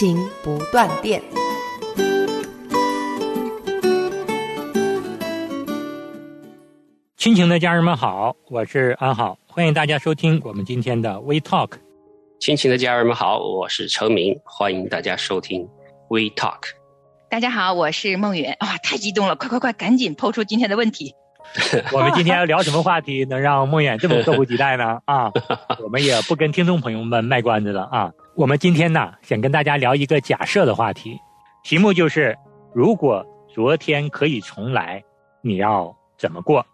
亲情不断电。亲情的家人们好，我是安好，欢迎大家收听我们今天的 We Talk。亲情的家人们好，我是程明，欢迎大家收听 We Talk。大家好，我是梦远。哇，太激动了！快快快，赶紧抛出今天的问题。我们今天要聊什么话题，能让梦远这么迫不及待呢？啊，我们也不跟听众朋友们卖关子了啊。我们今天呢，想跟大家聊一个假设的话题，题目就是：如果昨天可以重来，你要怎么过？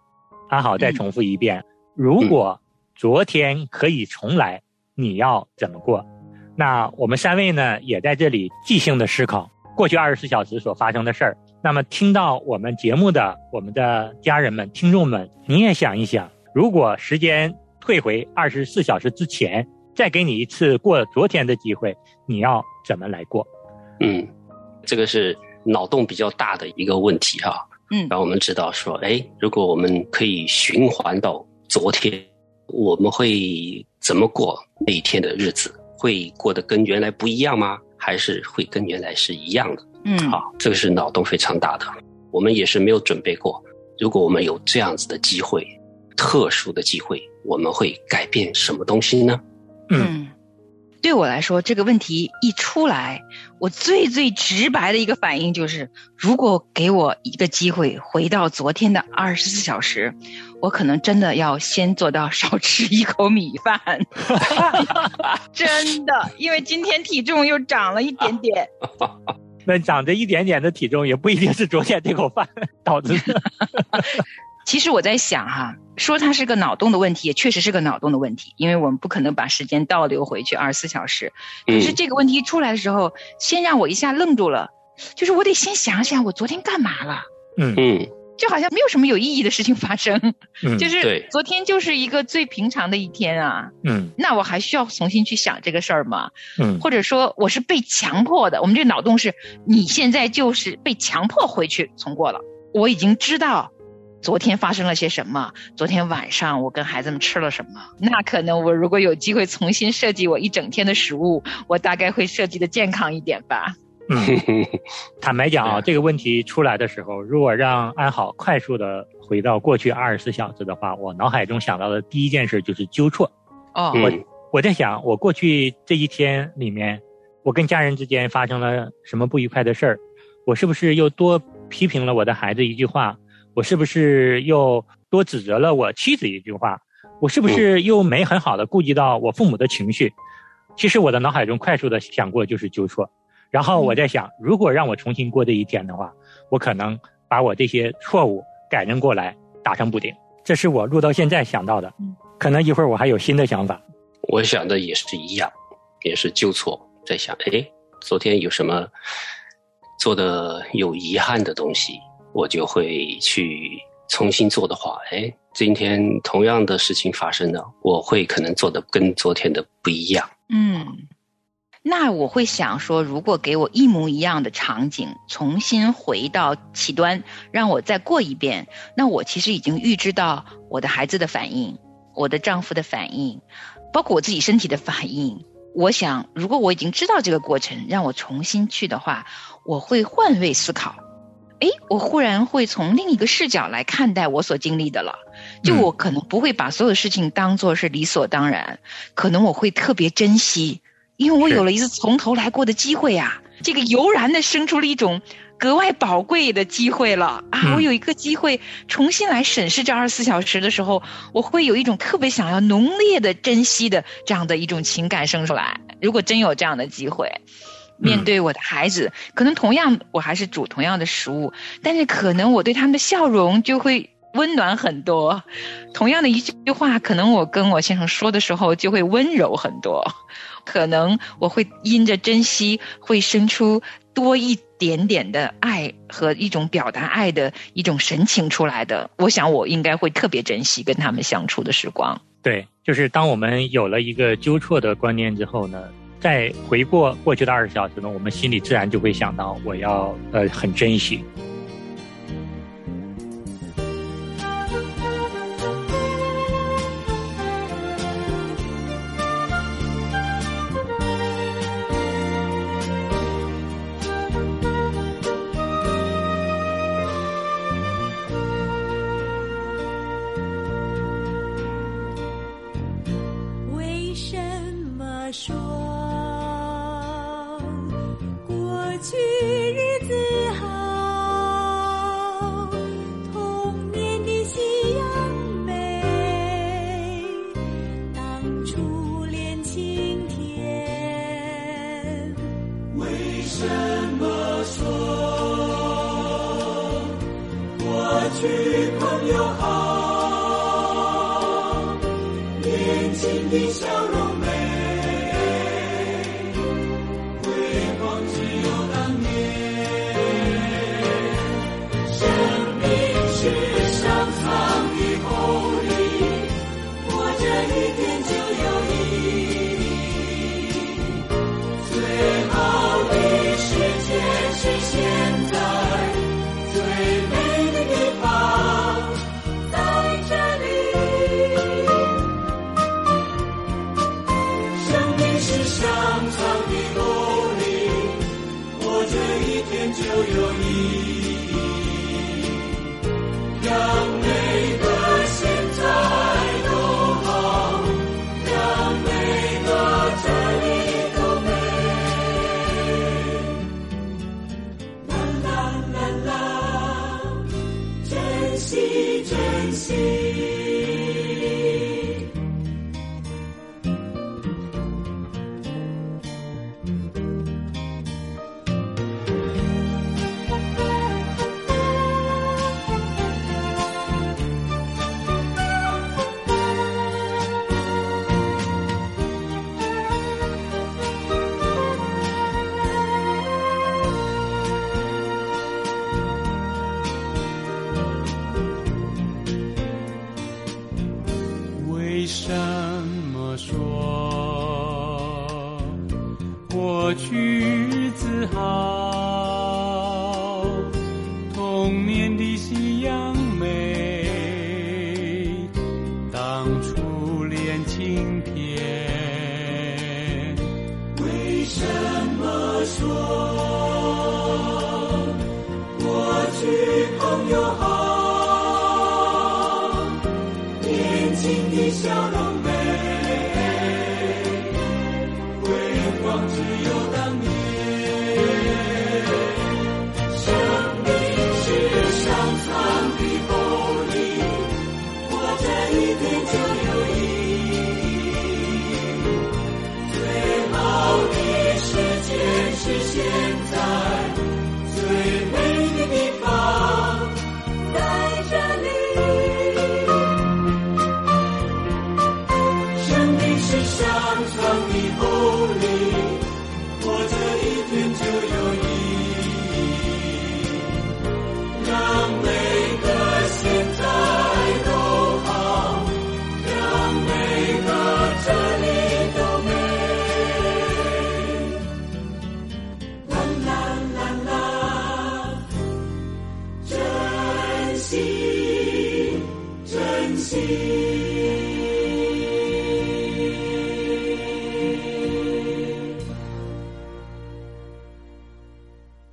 安好，再重复一遍：如果昨天可以重来，你要怎么过？那我们三位呢，也在这里即兴的思考过去二十四小时所发生的事儿。那么，听到我们节目的我们的家人们、听众们，你也想一想，如果时间退回二十四小时之前，再给你一次过昨天的机会，你要怎么来过？嗯，这个是脑洞比较大的一个问题哈、嗯让我们知道说，哎，如果我们可以循环到昨天，我们会怎么过那一天的日子？会过得跟原来不一样吗？还是会跟原来是一样的？嗯，好，这个是脑洞非常大的，我们也是没有准备过。如果我们有这样子的机会，特殊的机会，我们会改变什么东西呢？嗯，对我来说，这个问题一出来，我最最直白的一个反应就是，如果给我一个机会回到昨天的二十四小时，我可能真的要先做到少吃一口米饭。真的，因为今天体重又长了一点点。那长着一点点的体重，也不一定是昨天这口饭导致的。其实我在想哈、说它是个脑洞的问题，也确实是个脑洞的问题，因为我们不可能把时间倒流回去二十四小时。可是这个问题出来的时候，先让我一下愣住了，就是我得先想想我昨天干嘛了，嗯嗯就好像没有什么有意义的事情发生，嗯 就是昨天就是一个最平常的一天啊。嗯那我还需要重新去想这个事儿吗？嗯或者说我是被强迫的？我们这个脑洞是你现在就是被强迫回去重过了。我已经知道昨天发生了些什么，昨天晚上我跟孩子们吃了什么。那可能我如果有机会重新设计我一整天的食物，我大概会设计的健康一点吧。嗯。坦白讲啊，这个问题出来的时候，如果让安好快速的回到过去二十四小时的话，我脑海中想到的第一件事就是纠错。哦，我我在想，我过去这一天里面，我跟家人之间发生了什么不愉快的事儿？我是不是又多批评了我的孩子一句话？我是不是又多指责了我妻子一句话？我是不是又没很好的顾及到我父母的情绪？其实我的脑海中快速的想过就是纠错，然后我在想，如果让我重新过这一天的话，我可能把我这些错误改正过来，打上补丁。这是我录到现在想到的，可能一会儿我还有新的想法。我想的也是一样，也是纠错，在想，哎，昨天有什么做的有遗憾的东西，我就会去重新做的话，哎，今天同样的事情发生了，我会可能做的跟昨天的不一样。嗯，那我会想说，如果给我一模一样的场景，重新回到起端，让我再过一遍，那我其实已经预知到我的孩子的反应，我的丈夫的反应，包括我自己身体的反应。我想，如果我已经知道这个过程，让我重新去的话，我会换位思考。诶，我忽然会从另一个视角来看待我所经历的了。就我可能不会把所有事情当做是理所当然，可能我会特别珍惜，因为我有了一次从头来过的机会啊。这个油然的生出了一种格外宝贵的机会了啊！嗯我有一个机会重新来审视这二十四小时的时候，我会有一种特别想要浓烈的珍惜的这样的一种情感生出来。如果真有这样的机会，面对我的孩子，可能同样我还是煮同样的食物，但是可能我对他们的笑容就会温暖很多。同样的一句话，可能我跟我先生说的时候就会温柔很多，可能我会因着珍惜，会生出多一点点的爱和一种表达爱的一种神情出来的。我想我应该会特别珍惜跟他们相处的时光。对，就是当我们有了一个纠错的观念之后呢，在回过过去的二十小时呢，我们心里自然就会想到，我要呃很珍惜。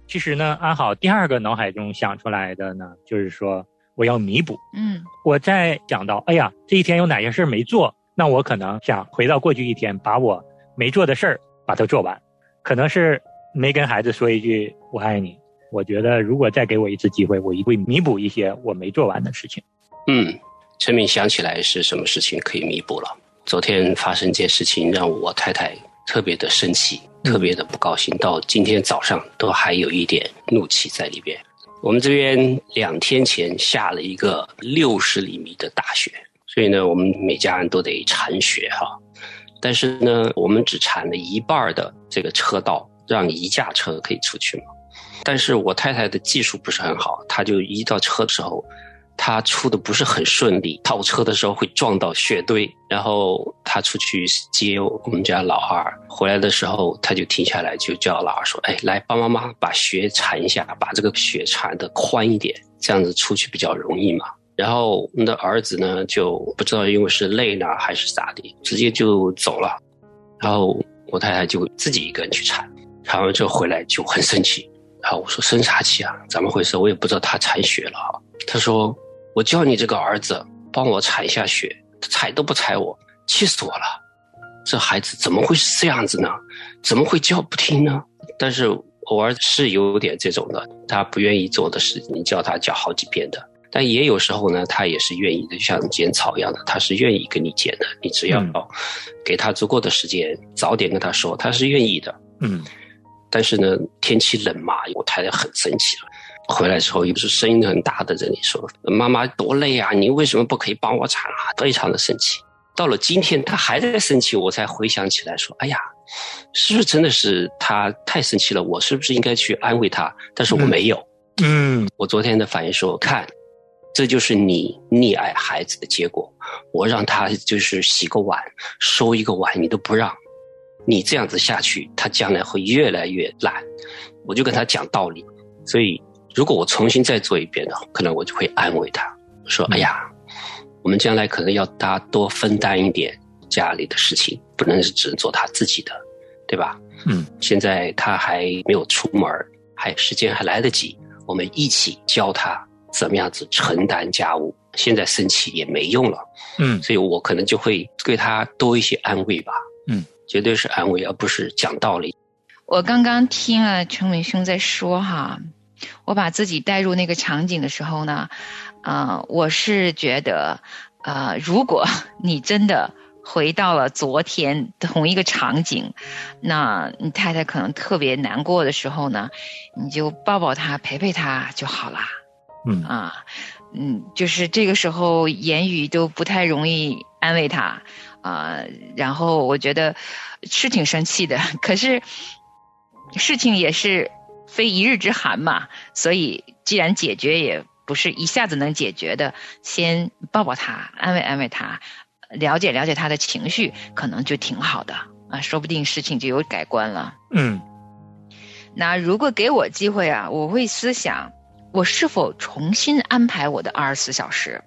其实呢，安好第二个脑海中想出来的呢，就是说我要弥补。嗯我在想到，哎呀，这一天有哪些事儿没做，那我可能想回到过去一天，把我没做的事儿把它做完。可能是没跟孩子说一句“我爱你”。我觉得如果再给我一次机会，我一定会弥补一些我没做完的事情。嗯，陈敏想起来是什么事情可以弥补了。昨天发生一件事情，让我太太特别的生气，特别的不高兴，到今天早上都还有一点怒气在里边。我们这边两天前下了一个六十厘米的大雪，所以呢，我们每家人都得铲雪哈。但是呢，我们只铲了一半的这个车道，让一架车可以出去嘛。但是我太太的技术不是很好，她就一到车的时候。他出的不是很顺利，倒车的时候会撞到雪堆，然后他出去接我们家老二回来的时候，他就停下来就叫老二说：“哎，来帮妈妈把雪铲一下，把这个雪铲的宽一点，这样子出去比较容易嘛。”然后我们的儿子呢就不知道因为是累呢还是咋的，直接就走了。然后我太太就自己一个人去铲，铲完之后回来就很生气。然后我说：“生啥气啊？怎么回事？我也不知道他铲雪了。”他说。我叫你这个儿子帮我踩一下雪，他踩都不踩我，气死我了！这孩子怎么会是这样子呢？怎么会叫不听呢？但是偶尔是有点这种的，他不愿意做的事，你叫他叫好几遍的。但也有时候呢，他也是愿意的，就像剪草一样的，他是愿意跟你剪的。你只要给他足够的时间，早点跟他说，他是愿意的。嗯。但是呢，天气冷嘛，我太太很生气了。回来之后又是声音很大的，这里说：“妈妈多累啊，你为什么不可以帮我铲啊？”非常的生气。到了今天，他还在生气，我才回想起来说：“哎呀，是不是真的是他太生气了？我是不是应该去安慰他？但是我没有。嗯，我昨天的反应说：看，这就是你溺爱孩子的结果。我让他就是洗个碗、收一个碗，你都不让。你这样子下去，他将来会越来越懒。我就跟他讲道理，所以。”如果我重新再做一遍的话，可能我就会安慰他，说：“哎呀，我们将来可能要他多分担一点家里的事情，不能是只做他自己的，对吧？”嗯，现在他还没有出门，还时间还来得及，我们一起教他怎么样子承担家务。现在生气也没用了，嗯，所以我可能就会对他多一些安慰吧，嗯，绝对是安慰，而不是讲道理。我刚刚听了陈伟兄在说哈。我把自己带入那个场景的时候呢，啊，我是觉得，呃，如果 你真的回到了昨天同一个场景，那你太太可能特别难过的时候呢，你就抱抱她，陪陪她就好啦。嗯啊，嗯，就是这个时候言语都不太容易安慰她啊。然后我觉得是挺生气的，可是事情也是。非一日之寒嘛，所以既然解决也不是一下子能解决的，先抱抱他，安慰安慰他，了解了解他的情绪，可能就挺好的啊，说不定事情就有改观了。嗯，那如果给我机会啊，我会思想，我是否重新安排我的二十四小时。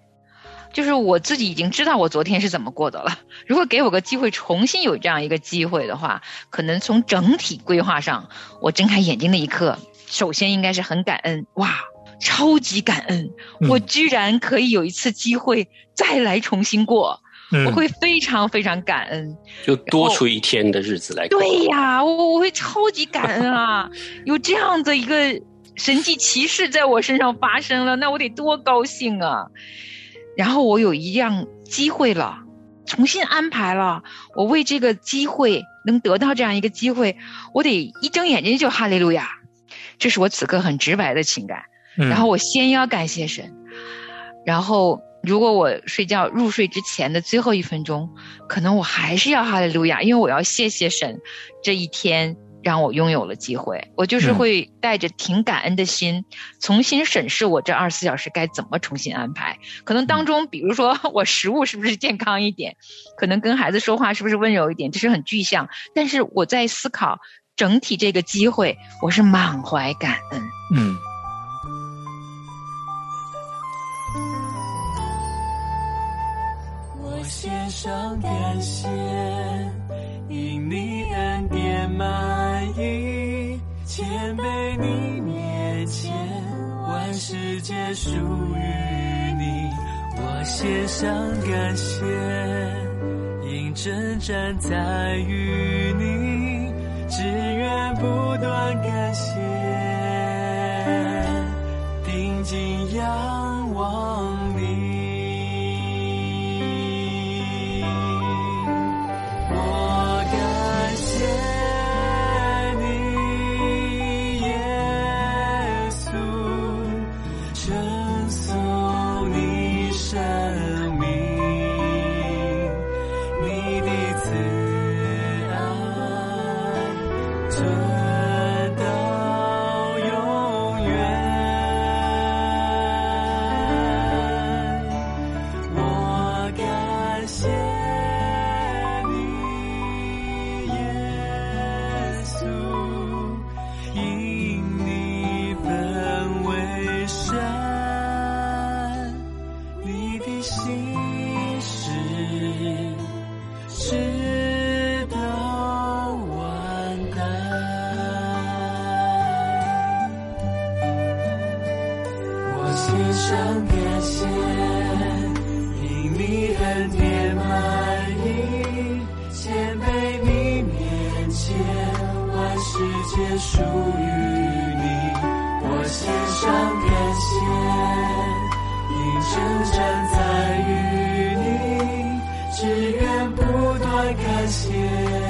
就是我自己已经知道我昨天是怎么过的了。如果给我个机会重新有这样一个机会的话，可能从整体规划上，我睁开眼睛那一刻，首先应该是很感恩，哇，超级感恩，我居然可以有一次机会再来重新过，我会非常非常感恩，就多出一天的日子来。对呀，我我会超级感恩啊，有这样的一个神迹奇事在我身上发生了，那我得多高兴啊！然后我有一样机会了，重新安排了。我为这个机会能得到这样一个机会，我得一睁眼睛就哈利路亚，这是我此刻很直白的情感。然后我先要感谢神，然后如果我睡觉入睡之前的最后一分钟，可能我还是要哈利路亚，因为我要谢谢神这一天。让我拥有了机会，我就是会带着挺感恩的心，重新审视我这二十四小时该怎么重新安排。可能当中，比如说 我食物是不是健康一点，可能跟孩子说话是不是温柔一点，这是很具象。但是我在思考整体这个机会，我是满怀感恩。嗯。我献上感谢，因你恩典满溢，谦卑你面前，万世界属于你。我献上感谢，因真站在与你，只愿不断感谢，定睛仰望心上感谢，因你恩典满溢，千杯你面前，万事皆属于你。我心上感谢，因真站在与你，只愿不断感谢。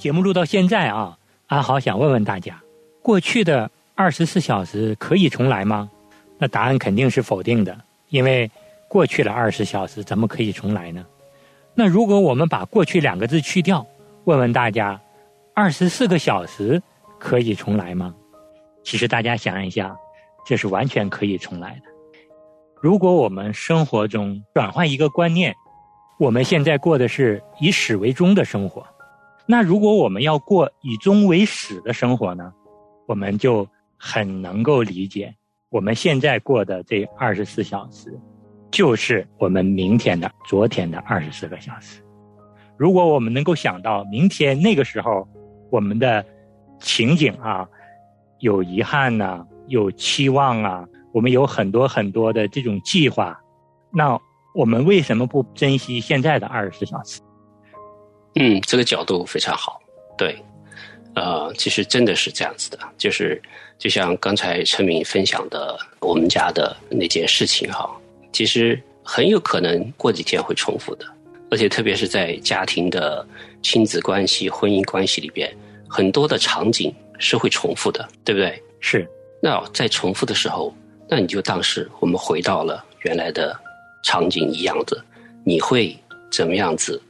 节目录到现在啊，安好想问问大家，过去的二十四小时可以重来吗？那答案肯定是否定的，因为过去了二十小时，怎么可以重来呢？那如果我们把“过去”两个字去掉，问问大家，二十四个小时可以重来吗？其实大家想一下，这是完全可以重来的。如果我们生活中转换一个观念，我们现在过的是以始为终的生活。那如果我们要过以终为始的生活呢，我们就很能够理解，我们现在过的这二十四小时，就是我们明天的、昨天的二十四个小时。如果我们能够想到明天那个时候，我们的情景啊，有遗憾呐、有期望啊，我们有很多很多的这种计划，那我们为什么不珍惜现在的二十四小时？嗯，这个角度非常好。对，呃，其实真的是这样子的，就是就像刚才陈敏分享的我们家的那件事情哈，其实很有可能过几天会重复的，而且特别是在家庭的亲子关系、婚姻关系里边，很多的场景是会重复的，对不对？是。那在重复的时候，那你就当是我们回到了原来的场景一样的，你会怎么样子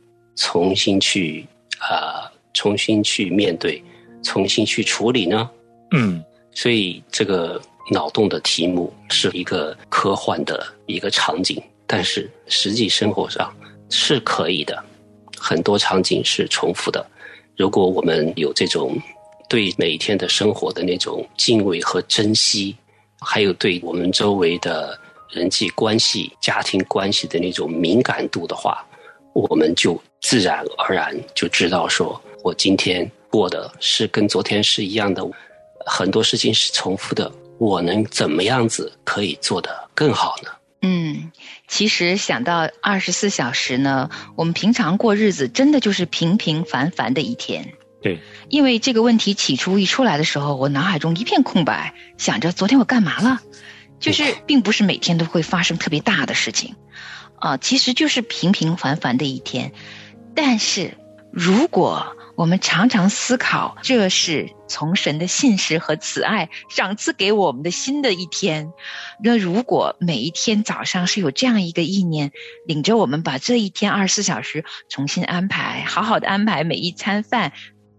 重新去啊、呃重新去面对，重新去处理呢？嗯，所以这个脑洞的题目是一个科幻的一个场景，但是实际生活上是可以的，很多场景是重复的。如果我们有这种对每天的生活的那种敬畏和珍惜，还有对我们周围的人际关系、家庭关系的那种敏感度的话，我们就自然而然就知道说，我今天过的是跟昨天是一样的，很多事情是重复的，我能怎么样子可以做得更好呢？嗯，其实想到二十四小时呢，我们平常过日子真的就是平平凡凡的一天。对，因为这个问题起初一出来的时候，我脑海中一片空白，想着昨天我干嘛了，就是并不是每天都会发生特别大的事情。啊，其实就是平平凡凡的一天。但是如果我们常常思考，这是从神的信实和慈爱赏赐给我们的新的一天。那如果每一天早上是有这样一个意念，领着我们把这一天二十四小时重新安排，好好的安排每一餐饭，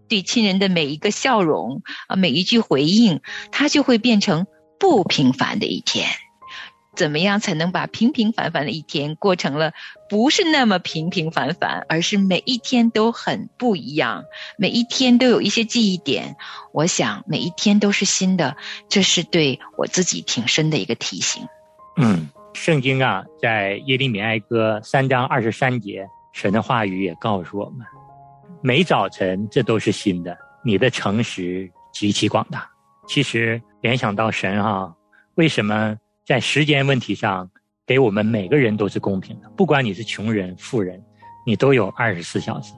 对亲人的每一个笑容啊，每一句回应，它就会变成不平凡的一天。怎么样才能把平平凡凡的一天过成了不是那么平平凡凡，而是每一天都很不一样，每一天都有一些记忆点。我想每一天都是新的，这是对我自己挺深的一个提醒。嗯，圣经啊，在耶利米哀歌三章二十三节，神的话语也告诉我们：每早晨这都是新的，你的诚实极其广大。其实联想到神哈，为什么？在时间问题上，给我们每个人都是公平的，不管你是穷人、富人，你都有二十四小时。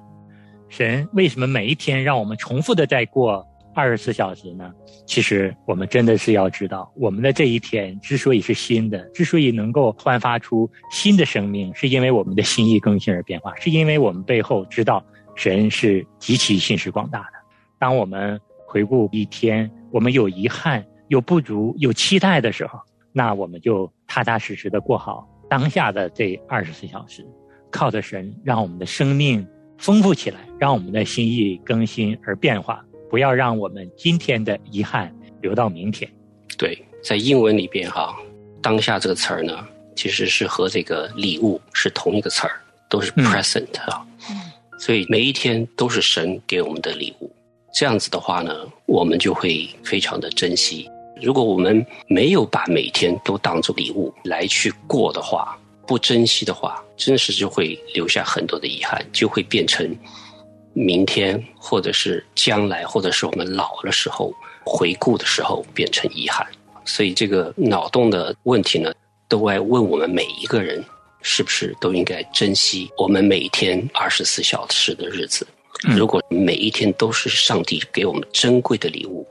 神为什么每一天让我们重复的在过二十四小时呢？其实我们真的是要知道，我们的这一天之所以是新的，之所以能够焕发出新的生命，是因为我们的心意更新而变化，是因为我们背后知道神是极其信实广大的。当我们回顾一天，我们有遗憾、有不足、有期待的时候。那我们就踏踏实实的过好当下的这二十四小时，靠着神，让我们的生命丰富起来，让我们的心意更新而变化，不要让我们今天的遗憾留到明天。对，在英文里边哈，当下这个词儿呢，其实是和这个礼物是同一个词儿，都是 present 啊。嗯 所以每一天都是神给我们的礼物，这样子的话呢，我们就会非常的珍惜。如果我们没有把每天都当做礼物来去过的话，不珍惜的话，真是就会留下很多的遗憾，就会变成明天或者是将来，或者是我们老的时候回顾的时候变成遗憾。所以这个脑洞的问题呢，都爱问我们每一个人，是不是都应该珍惜我们每天二十四小时的日子？如果每一天都是上帝给我们珍贵的礼物。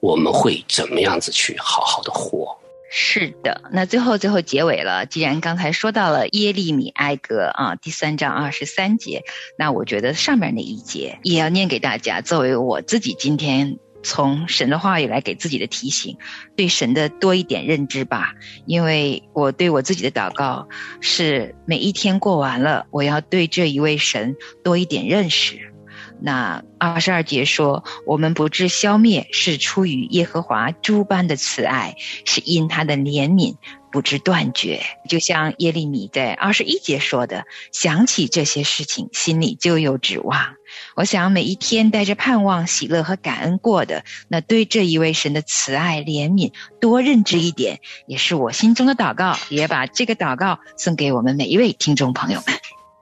我们会怎么样子去好好的活？是的，那最后最后结尾了。既然刚才说到了耶利米哀歌啊，第三章二十三节，那我觉得上面那一节也要念给大家，作为我自己今天从神的话语来给自己的提醒，对神的多一点认知吧。因为我对我自己的祷告是每一天过完了，我要对这一位神多一点认识。那二十二节说，我们不致消灭，是出于耶和华诸般的慈爱，是因他的怜悯不致断绝。就像耶利米在二十一节说的，想起这些事情，心里就有指望。我想每一天带着盼望、喜乐和感恩过的，那对这一位神的慈爱怜悯多认知一点，也是我心中的祷告。也把这个祷告送给我们每一位听众朋友们。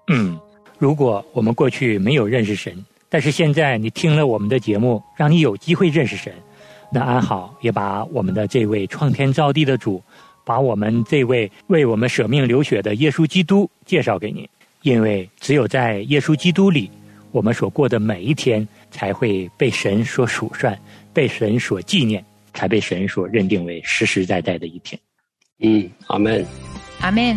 嗯，如果我们过去没有认识神。但是现在你听了我们的节目，让你有机会认识神，那安好也把我们的这位创天造地的主，把我们这位为我们舍命流血的耶稣基督介绍给你，因为只有在耶稣基督里，我们所过的每一天才会被神所数算，被神所纪念，才被神所认定为实实在在的一天。嗯，阿门，阿门。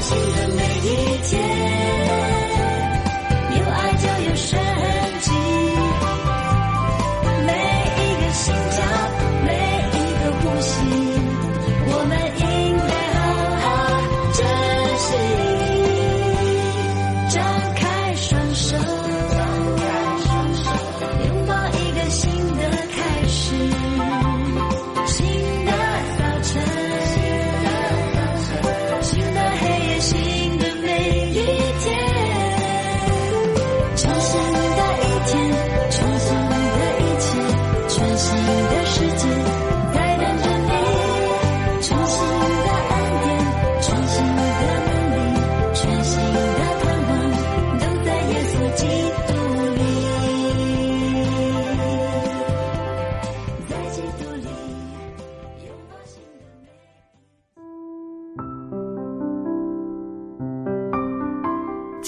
情人